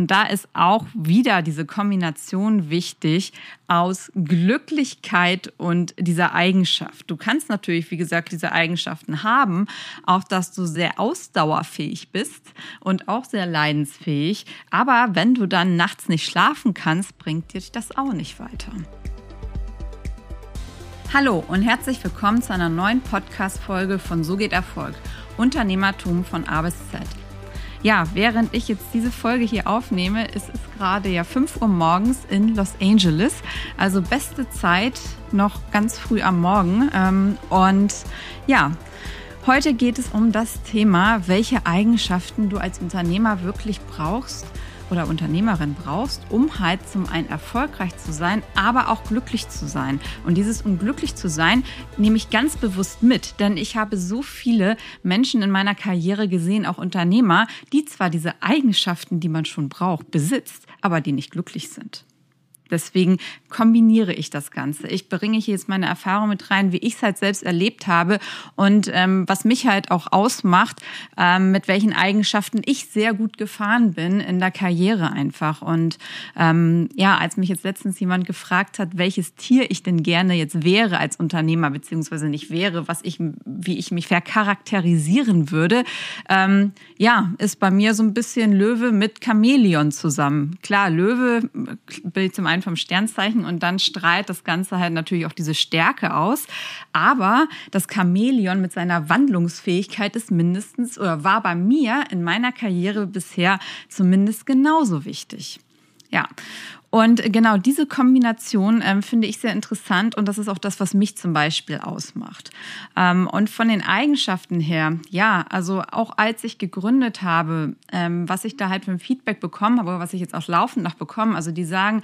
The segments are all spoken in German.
Und da ist auch wieder diese Kombination wichtig aus Glücklichkeit und dieser Eigenschaft. Du kannst natürlich, wie gesagt, diese Eigenschaften haben, auch dass du sehr ausdauerfähig bist und auch sehr leidensfähig. Aber wenn du dann nachts nicht schlafen kannst, bringt dir das auch nicht weiter. Hallo und herzlich willkommen zu einer neuen Podcast-Folge von So geht Erfolg. Unternehmertum von A bis Z. Ja, während ich jetzt diese Folge hier aufnehme, ist es gerade ja 5 Uhr morgens in Los Angeles. Also beste Zeit, noch ganz früh am Morgen. Ähm, und ja, heute geht es um das Thema, welche Eigenschaften du als Unternehmer wirklich brauchst oder Unternehmerin brauchst, um halt zum einen erfolgreich zu sein, aber auch glücklich zu sein. Und dieses um glücklich zu sein, nehme ich ganz bewusst mit, denn ich habe so viele Menschen in meiner Karriere gesehen, auch Unternehmer, die zwar diese Eigenschaften, die man schon braucht, besitzt, aber die nicht glücklich sind. Deswegen kombiniere ich das Ganze. Ich bringe hier jetzt meine Erfahrung mit rein, wie ich es halt selbst erlebt habe und ähm, was mich halt auch ausmacht, ähm, mit welchen Eigenschaften ich sehr gut gefahren bin in der Karriere einfach. Und ähm, ja, als mich jetzt letztens jemand gefragt hat, welches Tier ich denn gerne jetzt wäre als Unternehmer, beziehungsweise nicht wäre, was ich, wie ich mich vercharakterisieren würde, ähm, ja, ist bei mir so ein bisschen Löwe mit Chamäleon zusammen. Klar, Löwe bildet zum einen rein vom Sternzeichen und dann strahlt das Ganze halt natürlich auch diese Stärke aus. Aber das Chamäleon mit seiner Wandlungsfähigkeit ist mindestens oder war bei mir in meiner Karriere bisher zumindest genauso wichtig. Ja. Und genau diese Kombination ähm, finde ich sehr interessant und das ist auch das, was mich zum Beispiel ausmacht. Ähm, und von den Eigenschaften her, ja, also auch als ich gegründet habe, ähm, was ich da halt für ein Feedback bekommen habe, was ich jetzt auch laufend noch bekomme, also die sagen,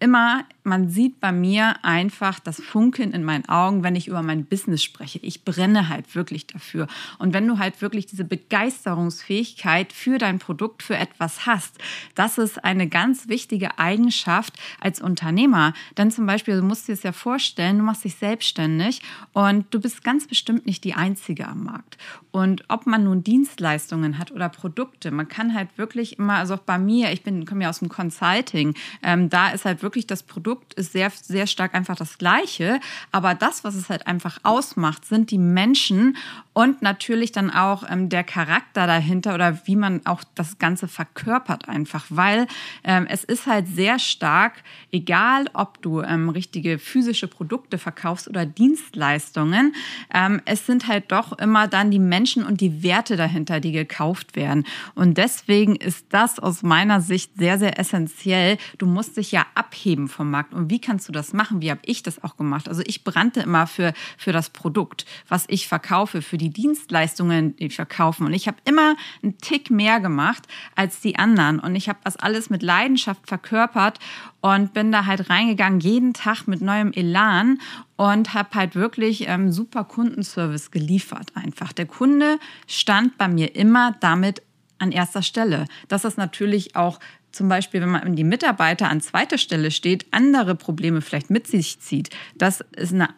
immer, man sieht bei mir einfach das Funkeln in meinen Augen, wenn ich über mein Business spreche. Ich brenne halt wirklich dafür. Und wenn du halt wirklich diese Begeisterungsfähigkeit für dein Produkt, für etwas hast, das ist eine ganz wichtige Eigenschaft als Unternehmer. Denn zum Beispiel, du musst dir es ja vorstellen, du machst dich selbstständig und du bist ganz bestimmt nicht die Einzige am Markt. Und ob man nun Dienstleistungen hat oder Produkte, man kann halt wirklich immer, also auch bei mir, ich bin, komme ja aus dem Consulting, ähm, da ist halt wirklich das Produkt ist sehr, sehr stark einfach das Gleiche. Aber das, was es halt einfach ausmacht, sind die Menschen und natürlich dann auch ähm, der Charakter dahinter oder wie man auch das Ganze verkörpert einfach, weil ähm, es ist halt sehr stark, egal ob du ähm, richtige physische Produkte verkaufst oder Dienstleistungen, ähm, es sind halt doch immer dann die Menschen und die Werte dahinter, die gekauft werden. Und deswegen ist das aus meiner Sicht sehr, sehr essentiell. Du musst dich ja abheben vom Markt. Und wie kannst du das machen? Wie habe ich das auch gemacht? Also ich brannte immer für, für das Produkt, was ich verkaufe, für die die Dienstleistungen, die verkaufen. Und ich habe immer einen Tick mehr gemacht als die anderen. Und ich habe das alles mit Leidenschaft verkörpert und bin da halt reingegangen, jeden Tag mit neuem Elan und habe halt wirklich ähm, super Kundenservice geliefert einfach. Der Kunde stand bei mir immer damit an erster Stelle. Das ist natürlich auch zum Beispiel, wenn man die Mitarbeiter an zweiter Stelle steht, andere Probleme vielleicht mit sich zieht. Das ist eine,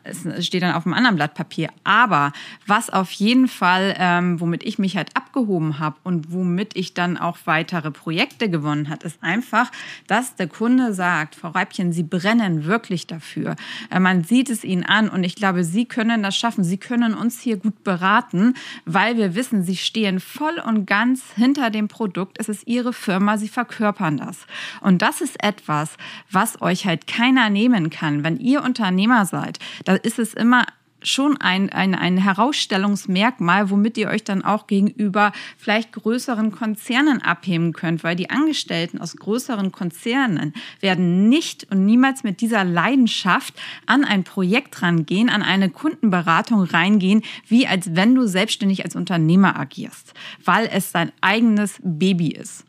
steht dann auf einem anderen Blatt Papier. Aber was auf jeden Fall, ähm, womit ich mich halt abgehoben habe und womit ich dann auch weitere Projekte gewonnen hat, ist einfach, dass der Kunde sagt, Frau Reibchen, Sie brennen wirklich dafür. Äh, man sieht es Ihnen an und ich glaube, Sie können das schaffen. Sie können uns hier gut beraten, weil wir wissen, Sie stehen voll und ganz hinter dem Produkt. Es ist Ihre Firma, Sie verkörpern verkörpern das. Und das ist etwas, was euch halt keiner nehmen kann. Wenn ihr Unternehmer seid, da ist es immer schon ein, ein, ein Herausstellungsmerkmal, womit ihr euch dann auch gegenüber vielleicht größeren Konzernen abheben könnt, weil die Angestellten aus größeren Konzernen werden nicht und niemals mit dieser Leidenschaft an ein Projekt rangehen, an eine Kundenberatung reingehen, wie als wenn du selbstständig als Unternehmer agierst, weil es dein eigenes Baby ist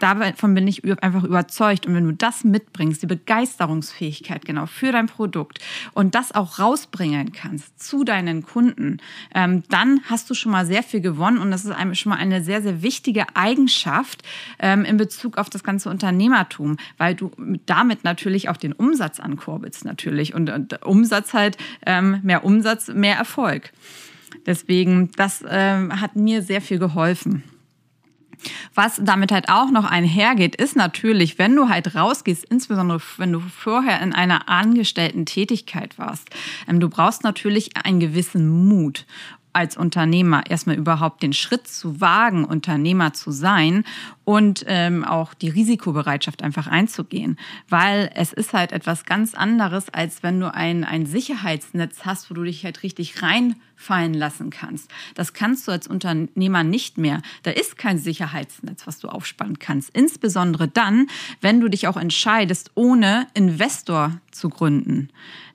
davon bin ich einfach überzeugt. Und wenn du das mitbringst, die Begeisterungsfähigkeit genau für dein Produkt und das auch rausbringen kannst zu deinen Kunden, ähm, dann hast du schon mal sehr viel gewonnen. Und das ist einem schon mal eine sehr, sehr wichtige Eigenschaft ähm, in Bezug auf das ganze Unternehmertum, weil du damit natürlich auch den Umsatz ankurbelst natürlich. Und, und Umsatz halt, ähm, mehr Umsatz, mehr Erfolg. Deswegen, das ähm, hat mir sehr viel geholfen. Was damit halt auch noch einhergeht, ist natürlich, wenn du halt rausgehst, insbesondere wenn du vorher in einer angestellten Tätigkeit warst, ähm, du brauchst natürlich einen gewissen Mut als Unternehmer erstmal überhaupt den Schritt zu wagen, Unternehmer zu sein und ähm, auch die Risikobereitschaft einfach einzugehen. Weil es ist halt etwas ganz anderes, als wenn du ein, ein Sicherheitsnetz hast, wo du dich halt richtig reinfallen lassen kannst. Das kannst du als Unternehmer nicht mehr. Da ist kein Sicherheitsnetz, was du aufspannen kannst. Insbesondere dann, wenn du dich auch entscheidest, ohne Investor zu gründen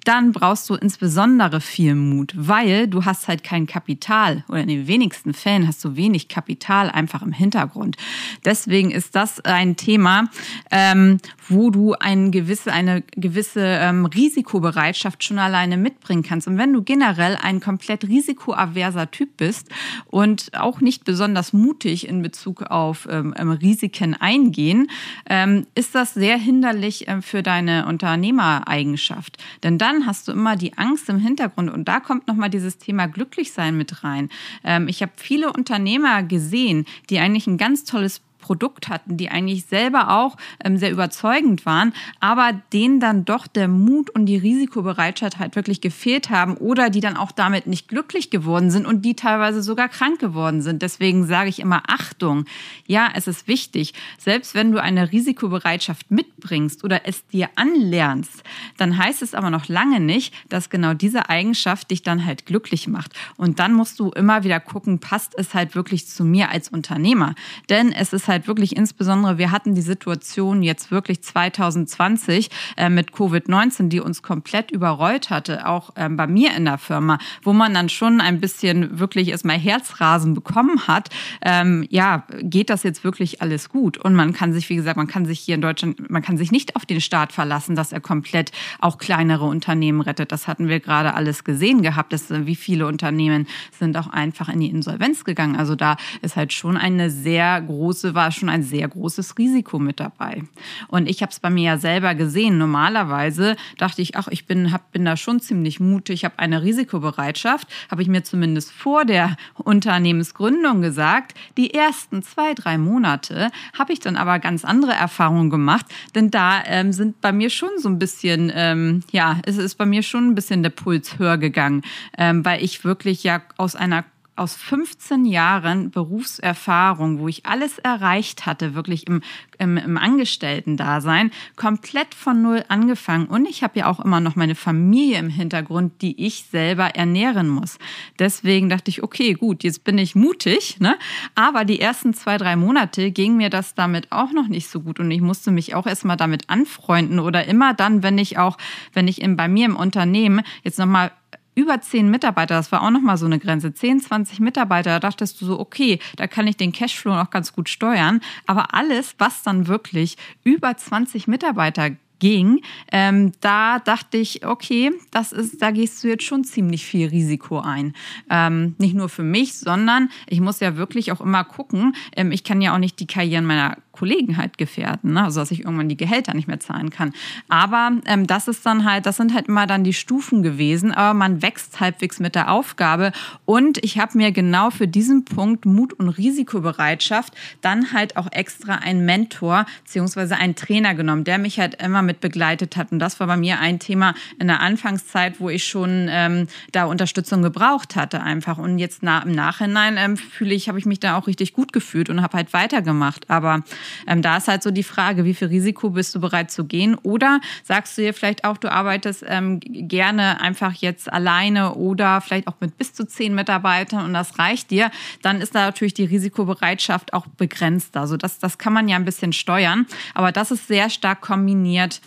dann brauchst du insbesondere viel Mut, weil du hast halt kein Kapital oder in den wenigsten Fällen hast du wenig Kapital einfach im Hintergrund. Deswegen ist das ein Thema, ähm, wo du ein gewisse, eine gewisse ähm, Risikobereitschaft schon alleine mitbringen kannst. Und wenn du generell ein komplett risikoaverser Typ bist und auch nicht besonders mutig in Bezug auf ähm, ähm Risiken eingehen, ähm, ist das sehr hinderlich äh, für deine Unternehmereigenschaft. Denn dann dann hast du immer die Angst im Hintergrund. Und da kommt nochmal dieses Thema Glücklichsein mit rein. Ähm, ich habe viele Unternehmer gesehen, die eigentlich ein ganz tolles Produkt hatten, die eigentlich selber auch ähm, sehr überzeugend waren, aber denen dann doch der Mut und die Risikobereitschaft halt wirklich gefehlt haben oder die dann auch damit nicht glücklich geworden sind und die teilweise sogar krank geworden sind. Deswegen sage ich immer Achtung. Ja, es ist wichtig, selbst wenn du eine Risikobereitschaft mitbringst oder es dir anlernst, dann heißt es aber noch lange nicht, dass genau diese Eigenschaft dich dann halt glücklich macht. Und dann musst du immer wieder gucken, passt es halt wirklich zu mir als Unternehmer? Denn es ist halt halt wirklich insbesondere, wir hatten die Situation jetzt wirklich 2020 äh, mit Covid-19, die uns komplett überrollt hatte, auch ähm, bei mir in der Firma, wo man dann schon ein bisschen wirklich erstmal Herzrasen bekommen hat. Ähm, ja, geht das jetzt wirklich alles gut? Und man kann sich, wie gesagt, man kann sich hier in Deutschland, man kann sich nicht auf den Staat verlassen, dass er komplett auch kleinere Unternehmen rettet. Das hatten wir gerade alles gesehen gehabt, dass, äh, wie viele Unternehmen sind auch einfach in die Insolvenz gegangen. Also da ist halt schon eine sehr große schon ein sehr großes Risiko mit dabei. Und ich habe es bei mir ja selber gesehen. Normalerweise dachte ich, ach, ich bin, hab, bin da schon ziemlich mutig, habe eine Risikobereitschaft, habe ich mir zumindest vor der Unternehmensgründung gesagt. Die ersten zwei, drei Monate habe ich dann aber ganz andere Erfahrungen gemacht, denn da ähm, sind bei mir schon so ein bisschen, ähm, ja, es ist bei mir schon ein bisschen der Puls höher gegangen, ähm, weil ich wirklich ja aus einer aus 15 Jahren Berufserfahrung, wo ich alles erreicht hatte, wirklich im, im, im Angestellten-Dasein, komplett von Null angefangen. Und ich habe ja auch immer noch meine Familie im Hintergrund, die ich selber ernähren muss. Deswegen dachte ich, okay, gut, jetzt bin ich mutig, ne? Aber die ersten zwei, drei Monate ging mir das damit auch noch nicht so gut. Und ich musste mich auch erstmal damit anfreunden oder immer dann, wenn ich auch, wenn ich in, bei mir im Unternehmen jetzt nochmal über zehn Mitarbeiter, das war auch nochmal so eine Grenze, 10, 20 Mitarbeiter, da dachtest du so, okay, da kann ich den Cashflow auch ganz gut steuern. Aber alles, was dann wirklich über 20 Mitarbeiter ging, ähm, da dachte ich, okay, das ist, da gehst du jetzt schon ziemlich viel Risiko ein. Ähm, nicht nur für mich, sondern ich muss ja wirklich auch immer gucken. Ähm, ich kann ja auch nicht die Karrieren meiner Kollegen halt gefährden, ne? also dass ich irgendwann die Gehälter nicht mehr zahlen kann. Aber ähm, das ist dann halt, das sind halt immer dann die Stufen gewesen, aber man wächst halbwegs mit der Aufgabe und ich habe mir genau für diesen Punkt Mut und Risikobereitschaft dann halt auch extra einen Mentor beziehungsweise einen Trainer genommen, der mich halt immer mit begleitet hat und das war bei mir ein Thema in der Anfangszeit, wo ich schon ähm, da Unterstützung gebraucht hatte einfach und jetzt na, im Nachhinein ähm, fühle ich, habe ich mich da auch richtig gut gefühlt und habe halt weitergemacht, aber ähm, da ist halt so die Frage, wie viel Risiko bist du bereit zu gehen? Oder sagst du dir vielleicht auch, du arbeitest ähm, gerne einfach jetzt alleine oder vielleicht auch mit bis zu zehn Mitarbeitern und das reicht dir, dann ist da natürlich die Risikobereitschaft auch begrenzt. Also das, das kann man ja ein bisschen steuern, aber das ist sehr stark kombiniert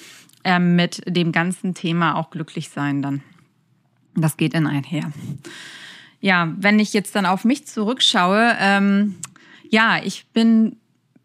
ähm, mit dem ganzen Thema auch glücklich sein dann. Das geht in einher. Ja, wenn ich jetzt dann auf mich zurückschaue, ähm, ja, ich bin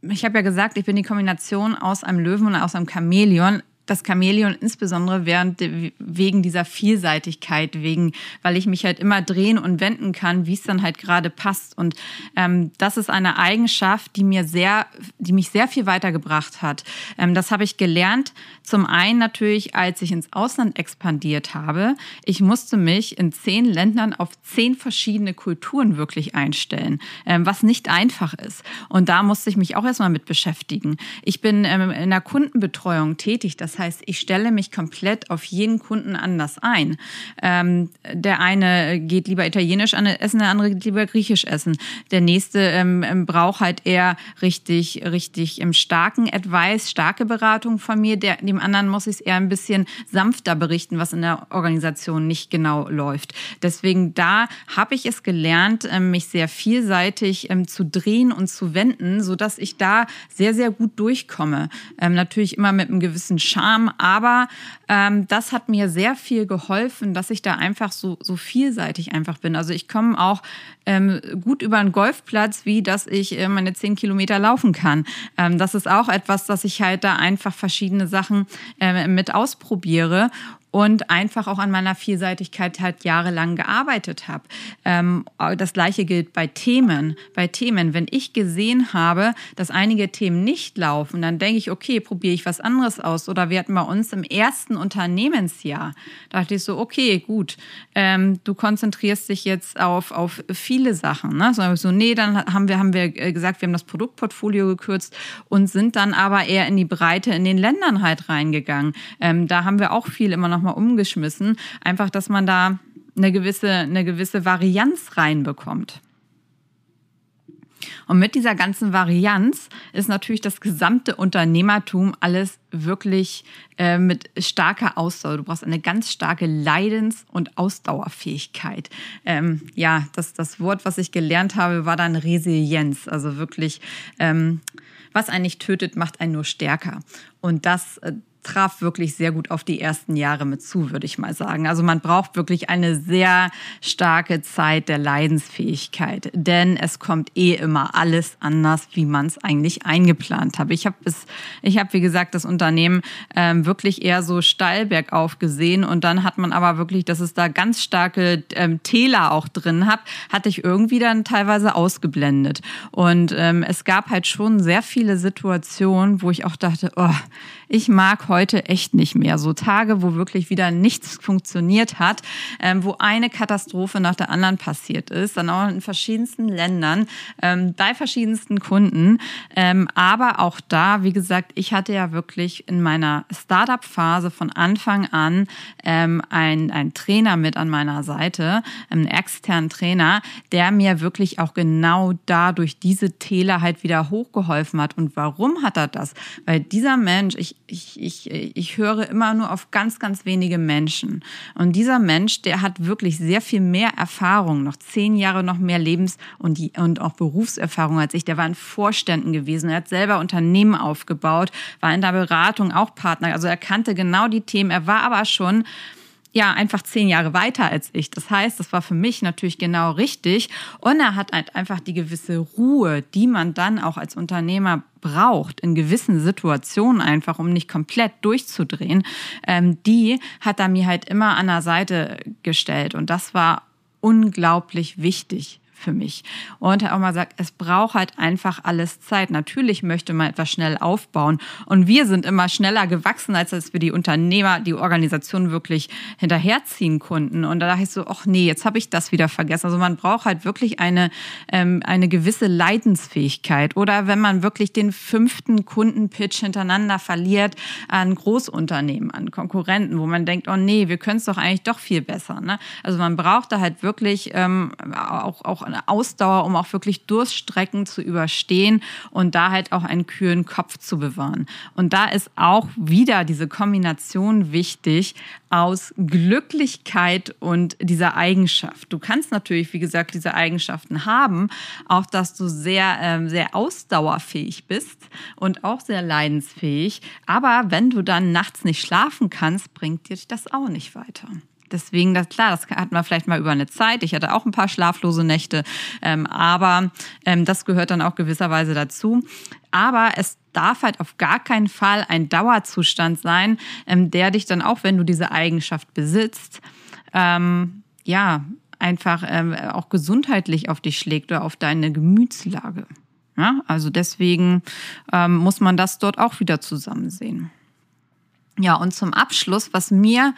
ich habe ja gesagt, ich bin die Kombination aus einem Löwen und aus einem Chamäleon. Das Chamäleon insbesondere während wegen dieser Vielseitigkeit, wegen, weil ich mich halt immer drehen und wenden kann, wie es dann halt gerade passt. Und ähm, das ist eine Eigenschaft, die mir sehr, die mich sehr viel weitergebracht hat. Ähm, das habe ich gelernt. Zum einen natürlich, als ich ins Ausland expandiert habe. Ich musste mich in zehn Ländern auf zehn verschiedene Kulturen wirklich einstellen, ähm, was nicht einfach ist. Und da musste ich mich auch erstmal mit beschäftigen. Ich bin ähm, in der Kundenbetreuung tätig. Das heißt, ich stelle mich komplett auf jeden Kunden anders ein. Ähm, der eine geht lieber italienisch essen, der andere geht lieber griechisch essen. Der nächste ähm, ähm braucht halt eher richtig, richtig im starken Advice, starke Beratung von mir. Der, dem anderen muss ich es eher ein bisschen sanfter berichten, was in der Organisation nicht genau läuft. Deswegen da habe ich es gelernt, ähm, mich sehr vielseitig ähm, zu drehen und zu wenden, so dass ich da sehr, sehr gut durchkomme. Ähm, natürlich immer mit einem gewissen Charme, aber ähm, das hat mir sehr viel geholfen, dass ich da einfach so, so vielseitig einfach bin. Also ich komme auch ähm, gut über einen Golfplatz, wie dass ich äh, meine zehn Kilometer laufen kann. Ähm, das ist auch etwas, dass ich halt da einfach verschiedene Sachen äh, mit ausprobiere und einfach auch an meiner Vielseitigkeit halt jahrelang gearbeitet habe. Ähm, das gleiche gilt bei Themen. Bei Themen, wenn ich gesehen habe, dass einige Themen nicht laufen, dann denke ich, okay, probiere ich was anderes aus. Oder wir hatten bei uns im ersten Unternehmensjahr, da dachte ich so, okay, gut, ähm, du konzentrierst dich jetzt auf, auf viele Sachen. Ne? So, so, nee, dann haben wir, haben wir gesagt, wir haben das Produktportfolio gekürzt und sind dann aber eher in die Breite in den Ländern halt reingegangen. Ähm, da haben wir auch viel immer noch nochmal umgeschmissen. Einfach, dass man da eine gewisse, eine gewisse Varianz reinbekommt. Und mit dieser ganzen Varianz ist natürlich das gesamte Unternehmertum alles wirklich äh, mit starker Ausdauer. Du brauchst eine ganz starke Leidens- und Ausdauerfähigkeit. Ähm, ja, das, das Wort, was ich gelernt habe, war dann Resilienz. Also wirklich, ähm, was einen nicht tötet, macht einen nur stärker. Und das, äh, traf wirklich sehr gut auf die ersten Jahre mit zu, würde ich mal sagen. Also man braucht wirklich eine sehr starke Zeit der Leidensfähigkeit, denn es kommt eh immer alles anders, wie man es eigentlich eingeplant hat. Ich habe ich habe wie gesagt das Unternehmen ähm, wirklich eher so steil bergauf gesehen und dann hat man aber wirklich, dass es da ganz starke ähm, Täler auch drin hat, hatte ich irgendwie dann teilweise ausgeblendet. Und ähm, es gab halt schon sehr viele Situationen, wo ich auch dachte, oh, ich mag heute echt nicht mehr. So Tage, wo wirklich wieder nichts funktioniert hat, ähm, wo eine Katastrophe nach der anderen passiert ist, dann auch in verschiedensten Ländern, ähm, bei verschiedensten Kunden. Ähm, aber auch da, wie gesagt, ich hatte ja wirklich in meiner Startup-Phase von Anfang an ähm, ein, ein Trainer mit an meiner Seite, einen externen Trainer, der mir wirklich auch genau dadurch diese Täler halt wieder hochgeholfen hat. Und warum hat er das? Weil dieser Mensch, ich, ich, ich, ich höre immer nur auf ganz, ganz wenige Menschen. Und dieser Mensch, der hat wirklich sehr viel mehr Erfahrung, noch zehn Jahre noch mehr Lebens- und, die, und auch Berufserfahrung als ich. Der war in Vorständen gewesen, er hat selber Unternehmen aufgebaut, war in der Beratung auch Partner. Also er kannte genau die Themen. Er war aber schon ja einfach zehn Jahre weiter als ich. Das heißt, das war für mich natürlich genau richtig. Und er hat halt einfach die gewisse Ruhe, die man dann auch als Unternehmer braucht, in gewissen Situationen einfach, um nicht komplett durchzudrehen, ähm, die hat er mir halt immer an der Seite gestellt. Und das war unglaublich wichtig für mich. Und er auch mal sagt, es braucht halt einfach alles Zeit. Natürlich möchte man etwas schnell aufbauen. Und wir sind immer schneller gewachsen, als dass wir die Unternehmer, die Organisation wirklich hinterherziehen konnten. Und da dachte ich so, ach nee, jetzt habe ich das wieder vergessen. Also man braucht halt wirklich eine, ähm, eine gewisse Leidensfähigkeit. Oder wenn man wirklich den fünften Kundenpitch hintereinander verliert an Großunternehmen, an Konkurrenten, wo man denkt, oh nee, wir können es doch eigentlich doch viel besser. Ne? Also man braucht da halt wirklich ähm, auch, auch Ausdauer, um auch wirklich Durststrecken zu überstehen und da halt auch einen kühlen Kopf zu bewahren. Und da ist auch wieder diese Kombination wichtig aus Glücklichkeit und dieser Eigenschaft. Du kannst natürlich, wie gesagt, diese Eigenschaften haben, auch dass du sehr, ähm, sehr ausdauerfähig bist und auch sehr leidensfähig. Aber wenn du dann nachts nicht schlafen kannst, bringt dir das auch nicht weiter. Deswegen, das, klar, das hat man vielleicht mal über eine Zeit. Ich hatte auch ein paar schlaflose Nächte, ähm, aber ähm, das gehört dann auch gewisserweise dazu. Aber es darf halt auf gar keinen Fall ein Dauerzustand sein, ähm, der dich dann auch, wenn du diese Eigenschaft besitzt, ähm, ja, einfach ähm, auch gesundheitlich auf dich schlägt oder auf deine Gemütslage. Ja, also deswegen ähm, muss man das dort auch wieder zusammen sehen. Ja, und zum Abschluss, was mir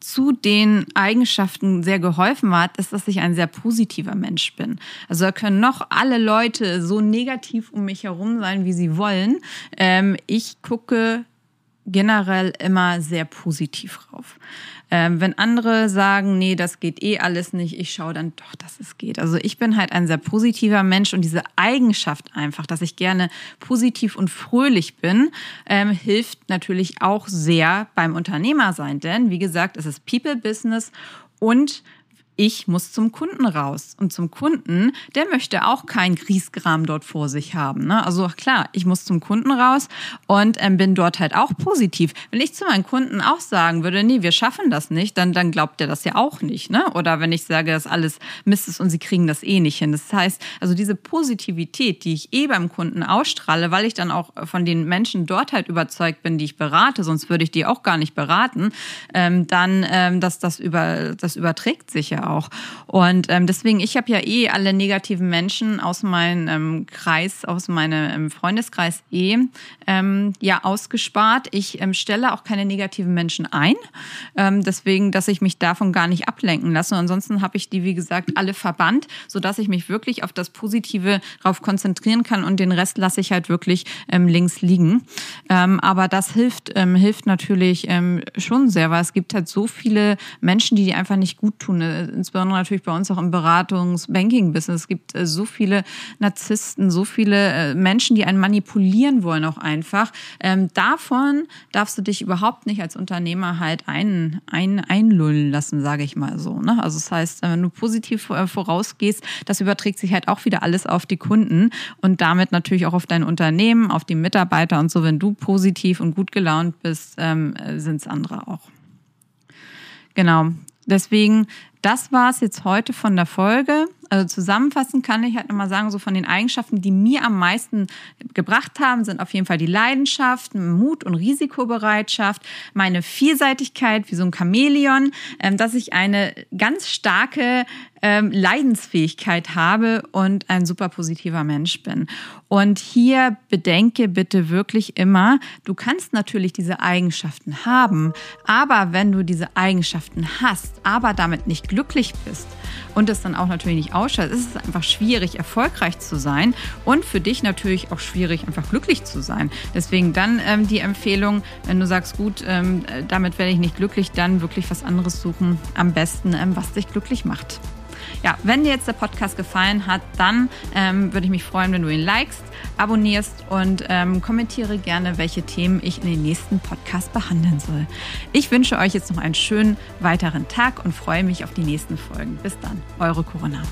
zu den Eigenschaften sehr geholfen hat, ist, dass ich ein sehr positiver Mensch bin. Also da können noch alle Leute so negativ um mich herum sein, wie sie wollen. Ähm, ich gucke generell immer sehr positiv drauf. Ähm, wenn andere sagen, nee, das geht eh alles nicht, ich schaue dann doch, dass es geht. Also ich bin halt ein sehr positiver Mensch und diese Eigenschaft einfach, dass ich gerne positiv und fröhlich bin, ähm, hilft natürlich auch sehr beim Unternehmer sein. Denn wie gesagt, es ist People Business und ich muss zum Kunden raus. Und zum Kunden, der möchte auch kein Griesgram dort vor sich haben. Ne? Also klar, ich muss zum Kunden raus und ähm, bin dort halt auch positiv. Wenn ich zu meinen Kunden auch sagen würde, nee, wir schaffen das nicht, dann, dann glaubt der das ja auch nicht. Ne? Oder wenn ich sage, dass alles Mist ist und sie kriegen das eh nicht hin. Das heißt, also diese Positivität, die ich eh beim Kunden ausstrahle, weil ich dann auch von den Menschen dort halt überzeugt bin, die ich berate, sonst würde ich die auch gar nicht beraten, ähm, dann ähm, dass das über das überträgt sich ja auch. Und ähm, deswegen, ich habe ja eh alle negativen Menschen aus meinem ähm, Kreis, aus meinem ähm, Freundeskreis eh ähm, ja ausgespart. Ich ähm, stelle auch keine negativen Menschen ein. Ähm, deswegen, dass ich mich davon gar nicht ablenken lasse. Und ansonsten habe ich die, wie gesagt, alle verbannt, sodass ich mich wirklich auf das Positive drauf konzentrieren kann und den Rest lasse ich halt wirklich links liegen. Aber das hilft, hilft natürlich schon sehr, weil es gibt halt so viele Menschen, die die einfach nicht gut tun insbesondere natürlich bei uns auch im Beratungs-Banking-Business. Es gibt äh, so viele Narzissten, so viele äh, Menschen, die einen manipulieren wollen auch einfach. Ähm, davon darfst du dich überhaupt nicht als Unternehmer halt ein, ein, einlullen lassen, sage ich mal so. Ne? Also das heißt, wenn du positiv äh, vorausgehst, das überträgt sich halt auch wieder alles auf die Kunden und damit natürlich auch auf dein Unternehmen, auf die Mitarbeiter und so. Wenn du positiv und gut gelaunt bist, ähm, sind es andere auch. Genau. Deswegen, das war es jetzt heute von der Folge. Also zusammenfassend kann ich halt nochmal sagen, so von den Eigenschaften, die mir am meisten gebracht haben, sind auf jeden Fall die Leidenschaft, Mut und Risikobereitschaft, meine Vielseitigkeit wie so ein Chamäleon, ähm, dass ich eine ganz starke ähm, Leidensfähigkeit habe und ein super positiver Mensch bin. Und hier bedenke bitte wirklich immer, du kannst natürlich diese Eigenschaften haben, aber wenn du diese Eigenschaften hast, aber damit nicht glücklich bist und es dann auch natürlich nicht ausschaut, ist es einfach schwierig, erfolgreich zu sein und für dich natürlich auch schwierig, einfach glücklich zu sein. Deswegen dann ähm, die Empfehlung, wenn du sagst, gut, ähm, damit werde ich nicht glücklich, dann wirklich was anderes suchen, am besten, ähm, was dich glücklich macht. Ja, wenn dir jetzt der Podcast gefallen hat, dann ähm, würde ich mich freuen, wenn du ihn likest, abonnierst und ähm, kommentiere gerne, welche Themen ich in den nächsten Podcast behandeln soll. Ich wünsche euch jetzt noch einen schönen weiteren Tag und freue mich auf die nächsten Folgen. Bis dann, eure Corona.